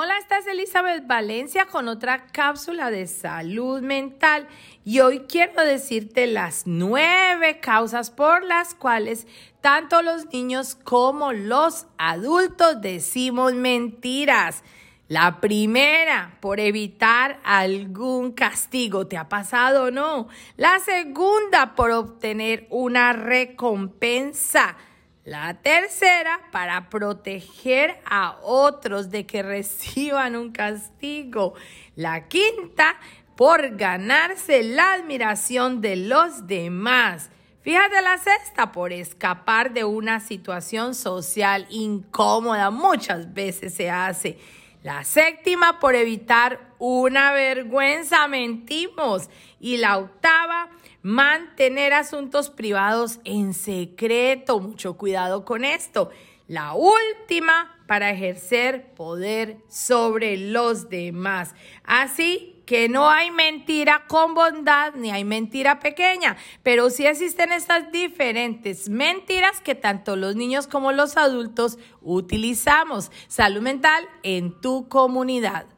Hola, esta es Elizabeth Valencia con otra cápsula de salud mental y hoy quiero decirte las nueve causas por las cuales tanto los niños como los adultos decimos mentiras. La primera, por evitar algún castigo. ¿Te ha pasado o no? La segunda, por obtener una recompensa. La tercera, para proteger a otros de que reciban un castigo. La quinta, por ganarse la admiración de los demás. Fíjate la sexta, por escapar de una situación social incómoda. Muchas veces se hace. La séptima, por evitar una vergüenza, mentimos. Y la octava, mantener asuntos privados en secreto. Mucho cuidado con esto. La última, para ejercer poder sobre los demás. Así que no hay mentira con bondad ni hay mentira pequeña, pero sí existen estas diferentes mentiras que tanto los niños como los adultos utilizamos. Salud mental en tu comunidad.